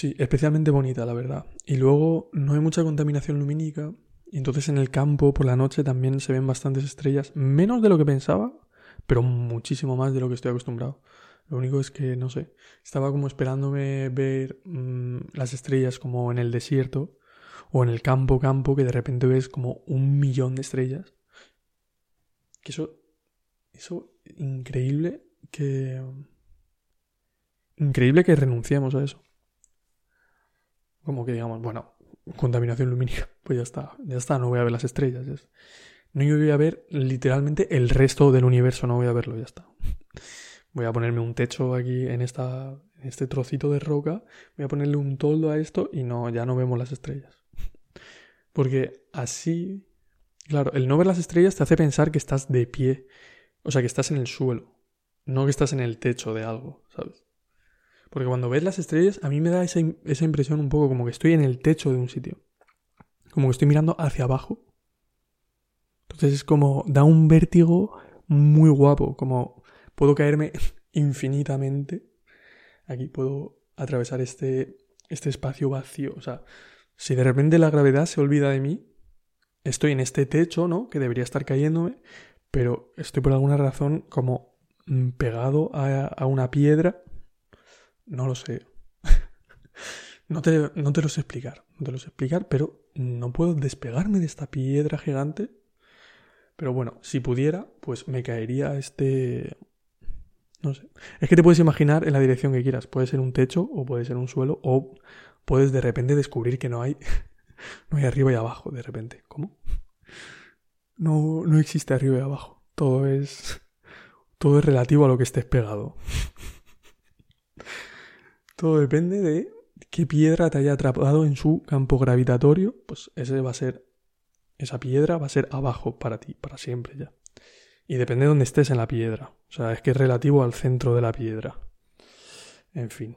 Sí, especialmente bonita, la verdad. Y luego no hay mucha contaminación lumínica. Y entonces en el campo por la noche también se ven bastantes estrellas. Menos de lo que pensaba, pero muchísimo más de lo que estoy acostumbrado. Lo único es que, no sé, estaba como esperándome ver mm, las estrellas como en el desierto o en el campo, campo, que de repente ves como un millón de estrellas. Que eso, eso, increíble que... Increíble que renunciemos a eso. Como que digamos, bueno, contaminación lumínica, pues ya está, ya está, no voy a ver las estrellas. No voy a ver literalmente el resto del universo, no voy a verlo, ya está. Voy a ponerme un techo aquí en, esta, este trocito de roca, voy a ponerle un toldo a esto y no, ya no vemos las estrellas. Porque así, claro, el no ver las estrellas te hace pensar que estás de pie, o sea, que estás en el suelo, no que estás en el techo de algo, ¿sabes? Porque cuando ves las estrellas, a mí me da esa, esa impresión un poco como que estoy en el techo de un sitio. Como que estoy mirando hacia abajo. Entonces es como, da un vértigo muy guapo, como puedo caerme infinitamente. Aquí puedo atravesar este, este espacio vacío. O sea, si de repente la gravedad se olvida de mí, estoy en este techo, ¿no? Que debería estar cayéndome, pero estoy por alguna razón como mm, pegado a, a una piedra no lo sé. no, te, no te lo sé explicar. No te lo sé explicar, pero no puedo despegarme de esta piedra gigante. Pero bueno, si pudiera, pues me caería este... No sé. Es que te puedes imaginar en la dirección que quieras. Puede ser un techo o puede ser un suelo o puedes de repente descubrir que no hay... no hay arriba y abajo, de repente. ¿Cómo? No, no existe arriba y abajo. Todo es... Todo es relativo a lo que estés pegado. Todo depende de qué piedra te haya atrapado en su campo gravitatorio. Pues ese va a ser. Esa piedra va a ser abajo para ti, para siempre ya. Y depende de dónde estés en la piedra. O sea, es que es relativo al centro de la piedra. En fin.